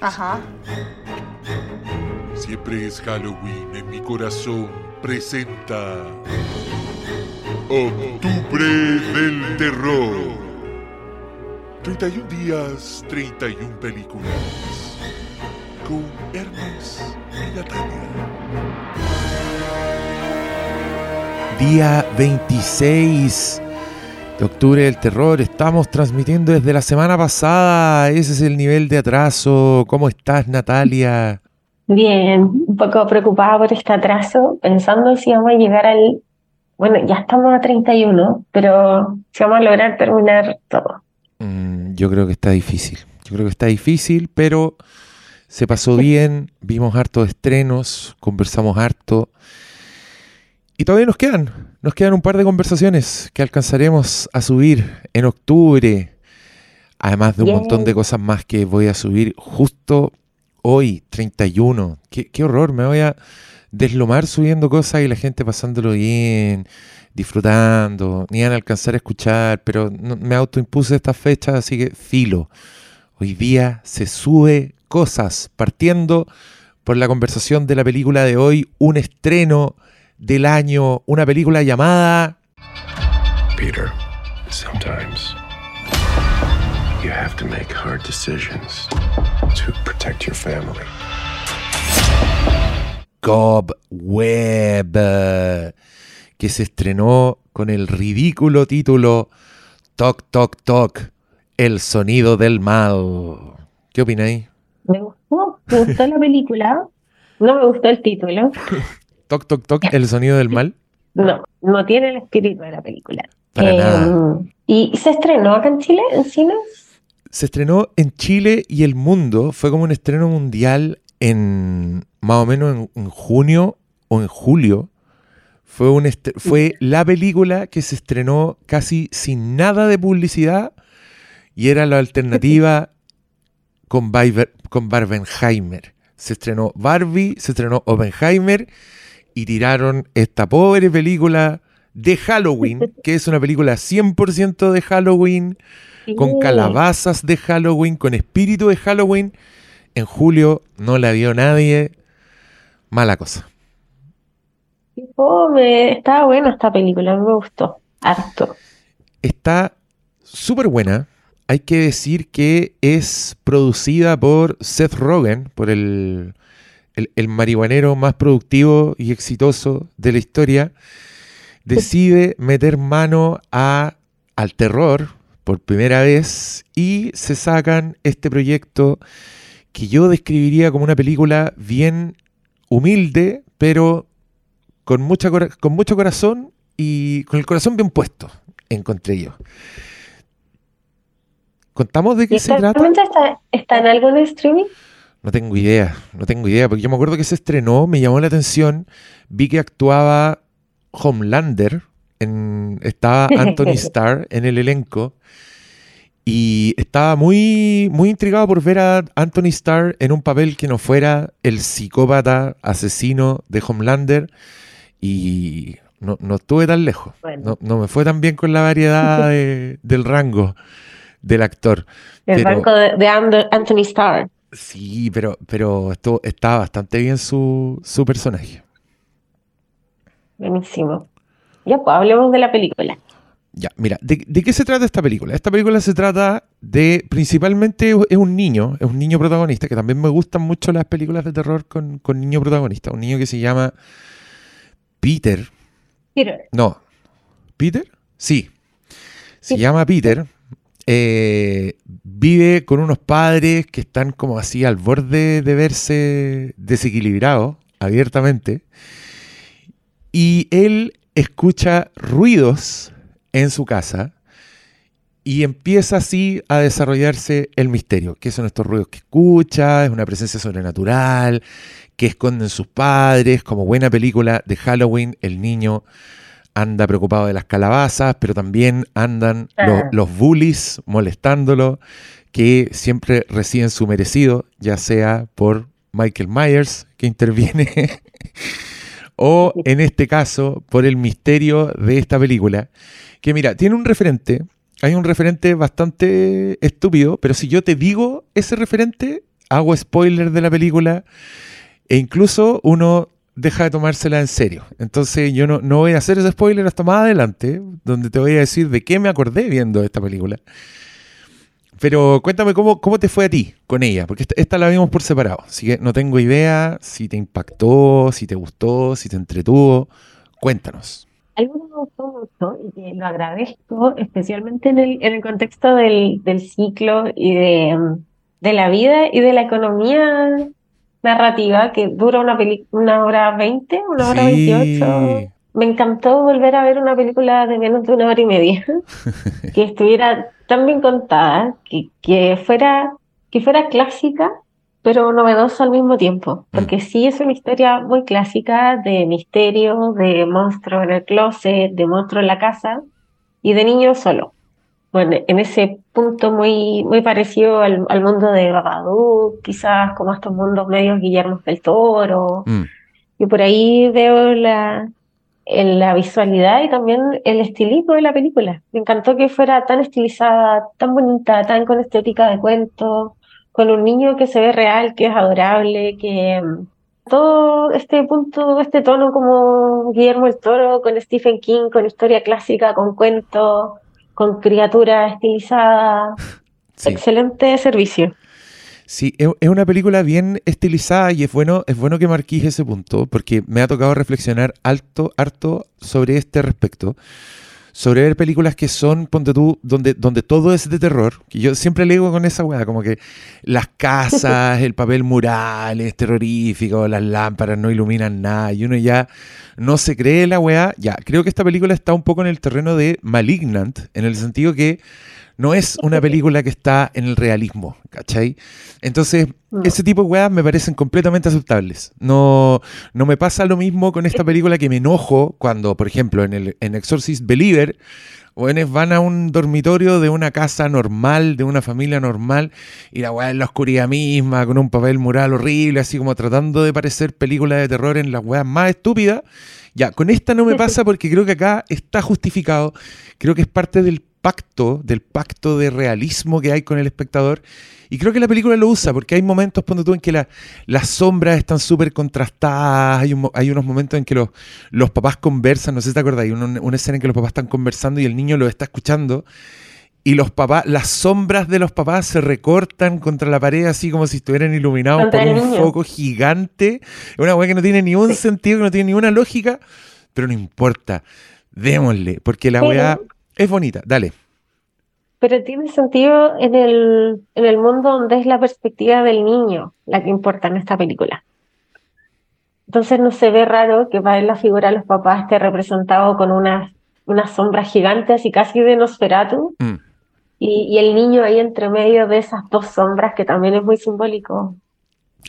Ajá. Siempre es Halloween en mi corazón. Presenta Octubre del Terror. 31 días, 31 películas. Con Hermes y Natalia. Día 26 de octubre del terror. Estamos transmitiendo desde la semana pasada. Ese es el nivel de atraso. ¿Cómo estás, Natalia? Bien, un poco preocupada por este atraso, pensando si vamos a llegar al... Bueno, ya estamos a 31, pero si vamos a lograr terminar todo. Mm, yo creo que está difícil. Yo creo que está difícil, pero se pasó bien. Vimos hartos estrenos, conversamos harto. Y todavía nos quedan, nos quedan un par de conversaciones que alcanzaremos a subir en octubre, además de un montón de cosas más que voy a subir justo hoy, 31. Qué, qué horror, me voy a deslomar subiendo cosas y la gente pasándolo bien, disfrutando, ni van a alcanzar a escuchar, pero me autoimpuse esta fecha, así que filo. Hoy día se sube cosas, partiendo por la conversación de la película de hoy, un estreno del año, una película llamada... Peter, sometimes you have to make hard decisions to protect your family. Web, que se estrenó con el ridículo título Toc Toc Toc, el sonido del mal. ¿Qué opináis? Me gustó, me gustó la película, no me gustó el título. Toc, toc, toc, el sonido del mal. No, no tiene el espíritu de la película. Para nada. Em, ¿Y se estrenó acá en Chile, en cines? Se estrenó en Chile y el mundo. Fue como un estreno mundial en más o menos en, junio o en julio. Fue, un fue la película que se estrenó casi sin nada de publicidad y era la alternativa con, con Barbenheimer. Se estrenó Barbie, se estrenó Oppenheimer y tiraron esta pobre película de Halloween, que es una película 100% de Halloween, con calabazas de Halloween, con espíritu de Halloween. En julio no la vio nadie. Mala cosa. Pobre. Estaba buena esta película, me gustó. Harto. Está súper buena. Hay que decir que es producida por Seth Rogen, por el el, marihuanero más productivo y exitoso de la historia, decide meter mano a, al terror por primera vez y se sacan este proyecto que yo describiría como una película bien humilde, pero con, mucha, con mucho corazón y con el corazón bien puesto, encontré yo. ¿Contamos de qué se trata? Está, ¿Está en algo de streaming? No tengo idea, no tengo idea, porque yo me acuerdo que se estrenó, me llamó la atención, vi que actuaba Homelander, en, estaba Anthony Starr en el elenco, y estaba muy, muy intrigado por ver a Anthony Starr en un papel que no fuera el psicópata asesino de Homelander, y no, estuve tan lejos, no, me fue tan bien con la variedad del rango del actor. El rango de, de Anthony Starr. Sí, pero, pero esto, está bastante bien su, su personaje. Buenísimo. Ya, pues hablemos de la película. Ya, mira, ¿de, qué se trata esta película? Esta película se trata de, principalmente es un niño, es un niño protagonista, que también me gustan mucho las películas de terror con, con niño protagonista, un niño que se llama Peter. Peter. No, ¿Peter? Sí. Se llama Peter eh, vive con unos padres que están como así al borde de verse desequilibrados abiertamente. Y él escucha ruidos en su casa y empieza así a desarrollarse el misterio. ¿Qué son estos ruidos que escucha? ¿Es una presencia sobrenatural? ¿Qué esconden sus padres? Como buena película de Halloween, el niño anda preocupado de las calabazas, pero también andan ah. los, bullies molestándolo, que siempre reciben su merecido, ya sea por Michael Myers, que interviene, o en este caso por el misterio de esta película, que mira, tiene un referente hay un referente bastante estúpido, pero si yo te digo ese referente, hago spoiler de la película e incluso uno deja de tomársela en serio. Entonces yo no, no voy a hacer ese spoiler hasta más adelante, donde te voy a decir de qué me acordé viendo esta película. Pero cuéntame cómo, cómo te fue a ti con ella, porque esta, esta la vimos por separado, así que no tengo idea si te impactó, si te gustó, si te entretuvo. Cuéntanos. Algo que me gustó mucho y que lo agradezco, especialmente en el, en el contexto del, del ciclo y de, de la vida y de la economía narrativa, que dura una, una hora veinte, una hora Sí. veintiocho. Me encantó volver a ver una película de menos de una hora y media, que estuviera tan bien contada, que, que fuera, que fuera clásica, pero novedosa al mismo tiempo. Porque sí es una historia muy clásica de misterio, de monstruo en el closet, de monstruo en la casa y de niño solo. Bueno, en ese punto muy, muy parecido al, al mundo de Babadook, quizás como estos mundos medios Guillermo del Toro. Mm, Y por ahí veo la, en la visualidad y también el estilismo de la película. Me encantó que fuera tan estilizada, tan bonita, tan con estética de cuento, con un niño que se ve real, que es adorable, que mm, todo este punto, este tono como Guillermo el Toro, con Stephen King, con historia clásica, con cuento, con criatura estilizada. sí. Excelente servicio. Sí, es, es una película bien estilizada y es bueno, es bueno que marquís ese punto, porque me ha tocado reflexionar alto, harto sobre este respecto. Sobre ver películas que son, ponte tú, donde, donde todo es de terror, que yo siempre le digo con esa weá, como que las casas, el papel mural es terrorífico, las lámparas no iluminan nada, y uno ya no se cree la weá. Ya, creo que esta película está un poco en el terreno de Malignant, en el sentido que no es una película que está en el realismo, ¿cachai? Entonces, Mm. ese tipo de weas me parecen completamente aceptables. No, no me pasa lo mismo con esta película que me enojo cuando, por ejemplo, en, el, en Exorcist Believer, weones van a un dormitorio de una casa normal, de una familia normal, y la weá en la oscuridad misma, con un papel mural horrible, así como tratando de parecer película de terror en las weas más estúpidas. Ya, con esta no me pasa porque creo que acá está justificado. Creo que es parte del pacto, del pacto de realismo que hay con el espectador. Y creo que la película lo usa, porque hay momentos, cuando tú, en que la- las sombras están súper contrastadas, hay, un mo- hay unos momentos en que los, los papás conversan, no sé si te acuerdas, hay una, una escena en que los papás están conversando y el niño lo está escuchando, y los papás, las sombras de los papás se recortan contra la pared así como si estuvieran iluminados por un niño. foco gigante. Es una weá que no tiene ni un sentido, que no tiene ni una lógica, pero no importa, démosle, porque la weá es bonita, dale. Pero tiene sentido en el, en el mundo donde es la perspectiva del niño la que importa en esta película. Entonces no se ve raro que para él la figura de los papás esté representado con unas, unas sombras gigantes y casi de Nosferatu, Mm. y, y el niño ahí entre medio de esas dos sombras que también es muy simbólico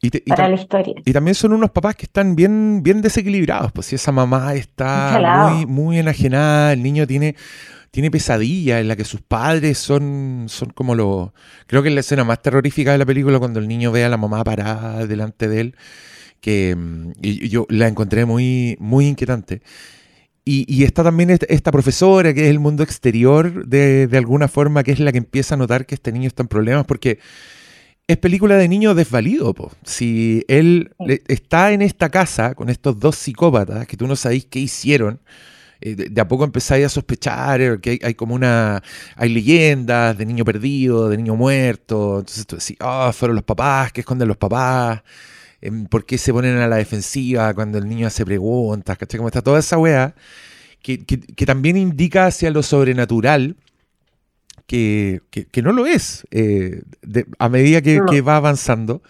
Y te- y para la historia. Y también son unos papás que están bien, bien desequilibrados. Pues si esa mamá está muy, muy enajenada, el niño tiene, tiene pesadillas en la que sus padres son, son como los. Creo que es la escena más terrorífica de la película cuando el niño ve a la mamá parada delante de él. Que mm, y- yo la encontré muy, muy inquietante. Y, y está también esta, profesora que es el mundo exterior de, de alguna forma, que es la que empieza a notar que este niño está en problemas, porque es película de niño desvalido. Po. Si él está en esta casa con estos dos psicópatas que tú no sabéis qué hicieron, eh, de, de a poco empezáis a sospechar eh, que hay, hay como una. Hay leyendas de niño perdido, de niño muerto. Entonces tú decís, ah, fueron los papás, ¿qué esconden los papás? Em, ¿Por qué se ponen a la defensiva cuando el niño hace preguntas? ¿Cachai? Como está toda esa weá que, que- que también indica hacia lo sobrenatural, que, que- que no lo es eh, de- a medida que, No. que va avanzando.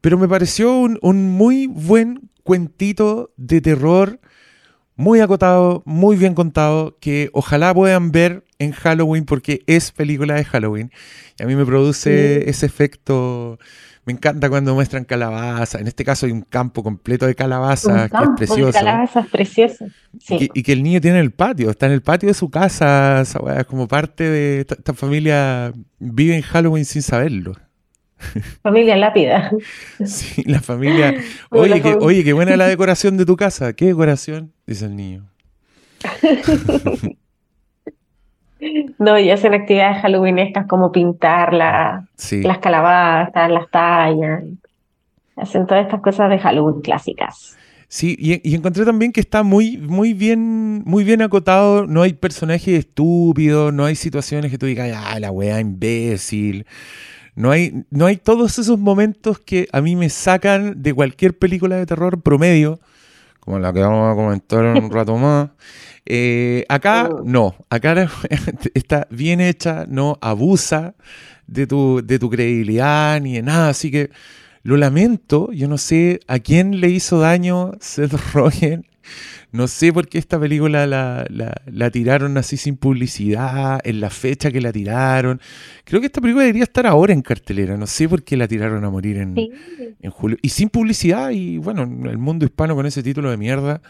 Pero me pareció un, un muy buen cuentito de terror, muy acotado, muy bien contado, que ojalá puedan ver en Halloween porque es película de Halloween. Y a mí me produce Sí. ese efecto. Me encanta cuando muestran calabaza. En este caso hay un campo completo de Un calabaza, que es de precioso. calabazas precioso. Y que, y que el niño tiene en el patio, está en el patio de su casa, es como parte de esta, esta familia vive en Halloween sin saberlo. Familia lápida. Sí, la familia, la oye, que, oye, qué buena la decoración de tu casa. ¿Qué decoración? Dice el niño. No, y hacen actividades halloweenescas como pintar la- Sí. las calabazas, las tallas. Hacen todas estas cosas de Halloween clásicas. Sí, y, y encontré también que está muy, muy bien, muy bien acotado. No hay personajes estúpidos, no hay situaciones que tú digas, ah, la weá imbécil. No hay, no hay todos esos momentos que a mí me sacan de cualquier película de terror promedio, como la que vamos a comentar en un rato más. Eh, acá Oh. no, acá está bien hecha, no abusa de tu, de tu credibilidad ni de nada, así que lo lamento, yo no sé a quién le hizo daño Seth Rogen, no sé por qué esta película la, la- la tiraron así sin publicidad, en la fecha que la tiraron. Creo que esta película debería estar ahora en cartelera, no sé por qué la tiraron a morir en, Sí. en julio. Y sin publicidad, y bueno, el mundo hispano con ese título de mierda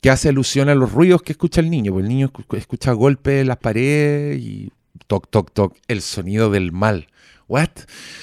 que hace alusión a los ruidos que escucha el niño. Pues el niño escu- escucha golpes en las paredes y toc, toc, toc, el sonido del mal. ¿What?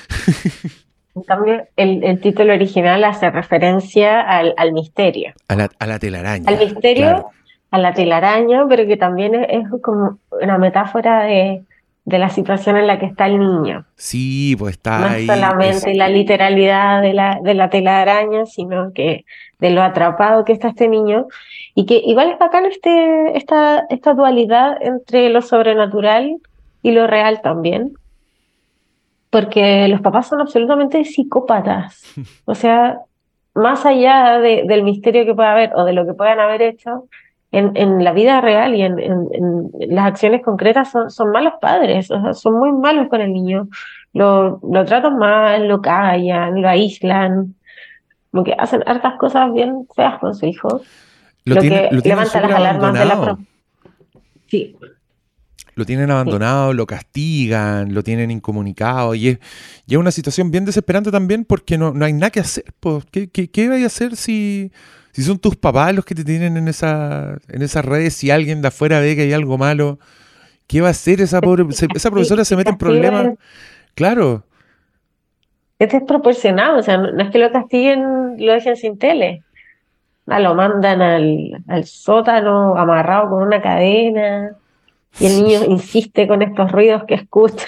En cambio, el, el título original hace referencia al, al misterio. A la, a la telaraña. Al misterio, claro. a la telaraña, pero que también es, es como una metáfora de, de la situación en la que está el niño. Sí, pues está No ahí. solamente es- la literalidad de la, de la telaraña, sino que de lo atrapado que está este niño. Y que igual es bacán este, esta, esta dualidad entre lo sobrenatural y lo real también. Porque los papás son absolutamente psicópatas. O sea, más allá de- del misterio que pueda haber o de lo que puedan haber hecho, en, en la vida real y en, en- en las acciones concretas son, son malos padres, o sea, son muy malos con el niño. Lo, lo tratan mal, lo callan, lo aíslan, como que hacen hartas cosas bien feas con su hijo, lo, lo tiene- que lo levanta las alarmas de la Sí, Lo tienen abandonado, lo castigan, lo tienen incomunicado. Y es, y es una situación bien desesperante también porque no, no hay nada que hacer. ¿Qué, qué, qué vais a hacer si, si son tus papás los que te tienen en, esa, en esas redes? Si alguien de afuera ve que hay algo malo, ¿qué va a hacer esa pobre... esa profesora se mete en problemas. Claro, es desproporcionado, o sea, no, no es que lo castiguen, lo dejen sin tele. Ah, lo mandan al, al sótano amarrado con una cadena y el niño insiste con estos ruidos que escucha.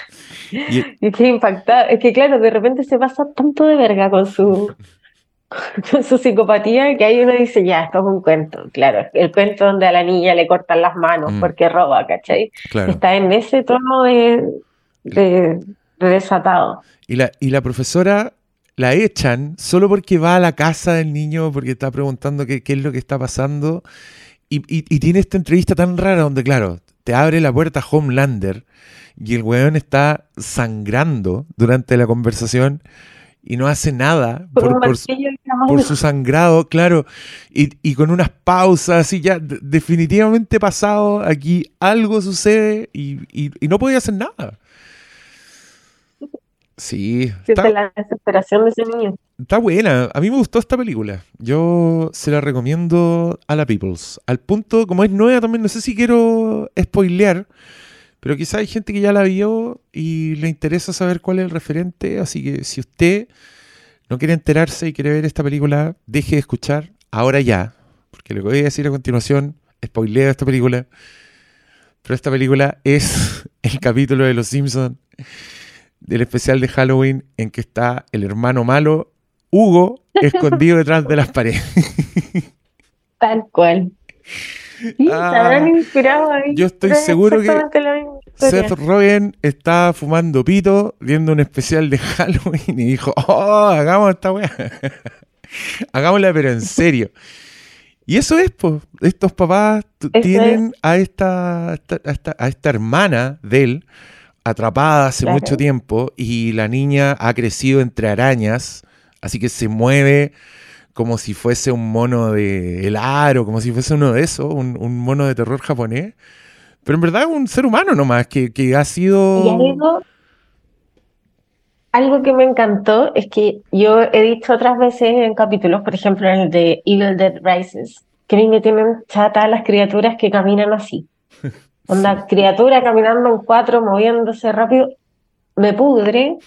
Y- Y qué impactado. Es que claro, de repente se pasa tanto de verga con su, con su psicopatía que ahí uno dice, ya, esto es un cuento. Claro, el cuento donde a la niña le cortan las manos Mm. porque roba, ¿cachai? claro. Está en ese tono de, de, de desatado. Y la, y la profesora la echan solo porque va a la casa del niño, porque está preguntando qué, qué es lo que está pasando. Y, y- y tiene esta entrevista tan rara donde, claro, te abre la puerta Homelander y el weón está sangrando durante la conversación y no hace nada por, su- por sangrado, claro, y, y con unas pausas, y ya de- definitivamente pasado, aquí algo sucede y, y- y no podía hacer nada. Sí, Siente está, la desesperación de ese niño. está buena. A mí me gustó esta película. Yo se la recomiendo a la Peoples. Al punto, como es nueva también, no sé si quiero spoilear, pero quizá hay gente que ya la vio y le interesa saber cuál es el referente. Así que si usted no quiere enterarse y quiere ver esta película, deje de escuchar ahora ya. Porque lo que voy a decir a continuación, spoileo esta película. Pero esta película es el capítulo de Los Simpsons del especial de Halloween en que está el hermano malo, Hugo, escondido detrás de las paredes. Tal cual. Sí, se Ah, habrán inspirado ahí. yo estoy Es seguro que. Seth Rogen estaba fumando pito, viendo un especial de Halloween y dijo, oh, hagamos esta weá. Hagámosla, pero en serio. Y eso es, pues, estos papás Eso tienen a esta, esta- a esta, a esta hermana de él atrapada hace Claro. mucho tiempo y la niña ha crecido entre arañas, así que se mueve como si fuese un mono de el aro, como si fuese uno de esos, un, un mono de terror japonés. Pero en verdad es un ser humano nomás, que, que ha sido... Y algo, algo que me encantó es que yo he dicho otras veces en capítulos, por ejemplo en el de Evil Dead Rises, que a mí me tienen chata las criaturas que caminan así. Onda, criatura caminando en cuatro, moviéndose rápido, me pudre,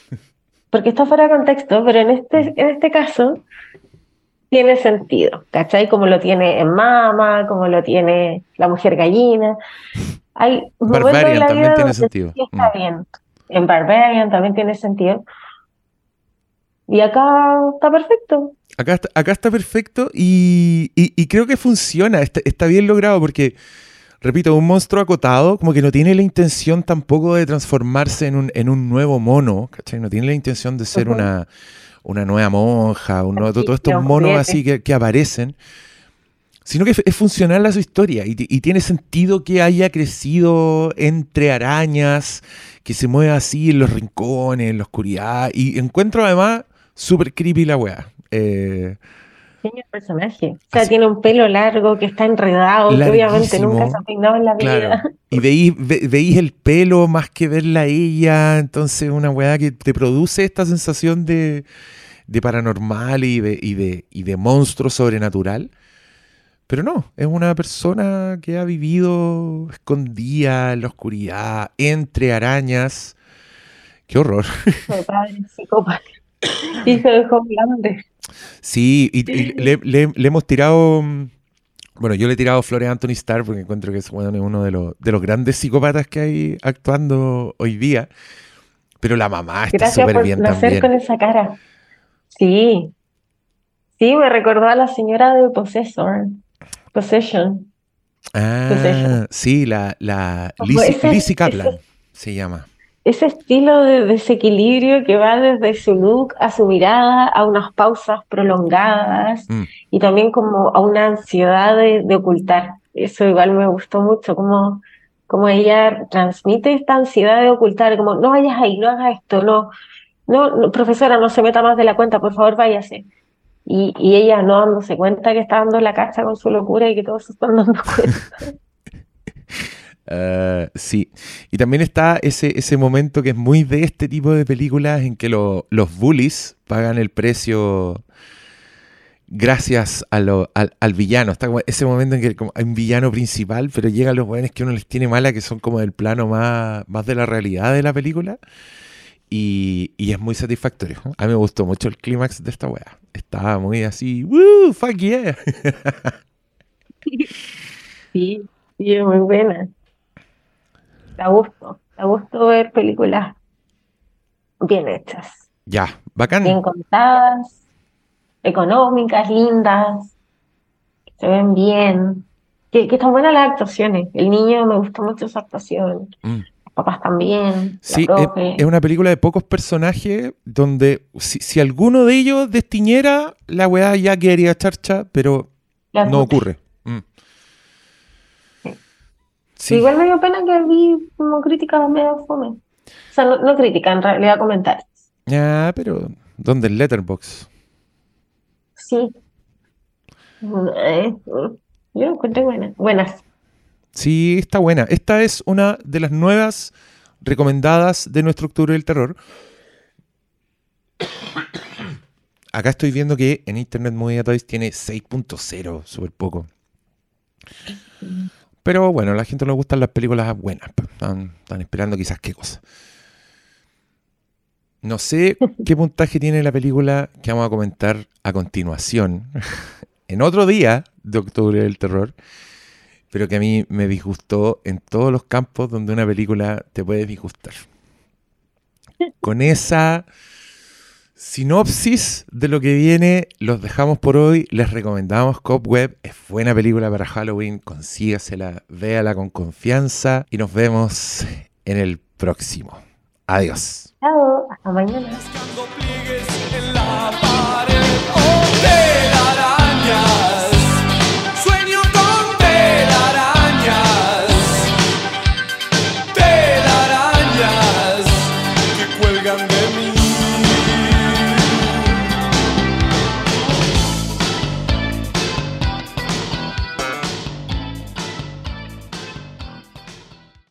porque está fuera de contexto, pero en este, en este caso tiene sentido, ¿cachai? Como lo tiene en Mama, como lo tiene la mujer gallina. Hay Barbarian la también vida tiene sentido. sí está Mm. bien. En Barbarian también tiene sentido. Y acá está perfecto. Acá está, acá está perfecto y, y- y creo que funciona, está, está bien logrado porque, repito, un monstruo acotado como que no tiene la intención tampoco de transformarse en un, en un nuevo mono, ¿cachai? No tiene la intención de ser una, una nueva monja, un nuevo- todos estos monos así que, que aparecen, sino que es, funcional a su historia y, y tiene sentido que haya crecido entre arañas, que se mueva así en los rincones, en la oscuridad y encuentro además súper creepy la weá. Eh, El personaje. O sea, Así- tiene un pelo largo que está enredado, que obviamente nunca se ha peinado en la vida. Y veís, ve- veís el pelo más que verla a ella. Entonces, una weá que te produce esta sensación de, de paranormal y de, y, de, y de monstruo sobrenatural. Pero no, es una persona que ha vivido escondida en la oscuridad, entre arañas. Qué horror. Padre psicópata. Hijo de Homelander. Sí, y, y le, le- le hemos tirado. mm, Bueno, yo le he tirado flores a Anthony Starr porque encuentro que es, es uno de los, de los grandes psicópatas que hay actuando hoy día. Pero la mamá está Gracias súper por bien también. con esa cara. Sí. Sí, me recordó a la señora de Possessor. Possession. Ah, Possession. sí, la, la Lizzie, Lizzie Kaplan ese- se llama. Ese estilo de desequilibrio que va desde su look a su mirada, a unas pausas prolongadas Mm. y también como a una ansiedad de, de ocultar. Eso igual me gustó mucho, como, como ella transmite esta ansiedad de ocultar, como no vayas ahí, no hagas esto, no, no, no, profesora, no se meta más de la cuenta, por favor, váyase. Y, y ella no dándose cuenta que está dando la cacha con su locura y que todos se están dando cuenta. Ah, sí. Y también está ese, ese momento que es muy de este tipo de películas en que lo- los bullies pagan el precio gracias al, al villano. Está como ese momento en que como hay un villano principal, pero llegan los buenos que uno les tiene mala, que son como del plano más, más de la realidad de la película. Y, y es muy satisfactorio. A mí me gustó mucho el clímax de esta weá. Estaba muy así, ¡Woo! ¡Fuck yeah! Sí, sí, muy buena. Da gusto, da gusto ver películas bien hechas, ya, bacán. bien contadas, económicas, lindas, que se ven bien, que, que están buenas las actuaciones. El niño me gustó mucho su actuación, Mm. los papás también, Sí, es, una película de pocos personajes donde si, si alguno de ellos destiñera, la weá ya quedaría charcha, pero no ocurre. Mm. Sí, Igual me dio pena que vi como críticas medio fome. O sea, no, no crítica, en realidad comentarios. ya, pero ¿dónde el Letterbox? Sí. Eh, yo lo encuentro buenas. Buenas. Sí, está buena. Esta es una de las nuevas recomendadas de nuestro Octubre del Terror. Acá estoy viendo que en Internet Movie Database tiene 6.0, súper poco. Pero bueno, a la gente no le gustan las películas buenas. pues. Están, están esperando quizás qué cosa. No sé qué puntaje tiene la película que vamos a comentar a continuación. en otro día de Octubre del Terror pero que a mí me disgustó en todos los campos donde una película te puede disgustar. Con esa sinopsis de lo que viene, los dejamos por hoy. Les recomendamos Cobweb. Es buena película para Halloween. Consígasela, véala con confianza y nos vemos en el próximo. Adiós. Chao, hasta mañana.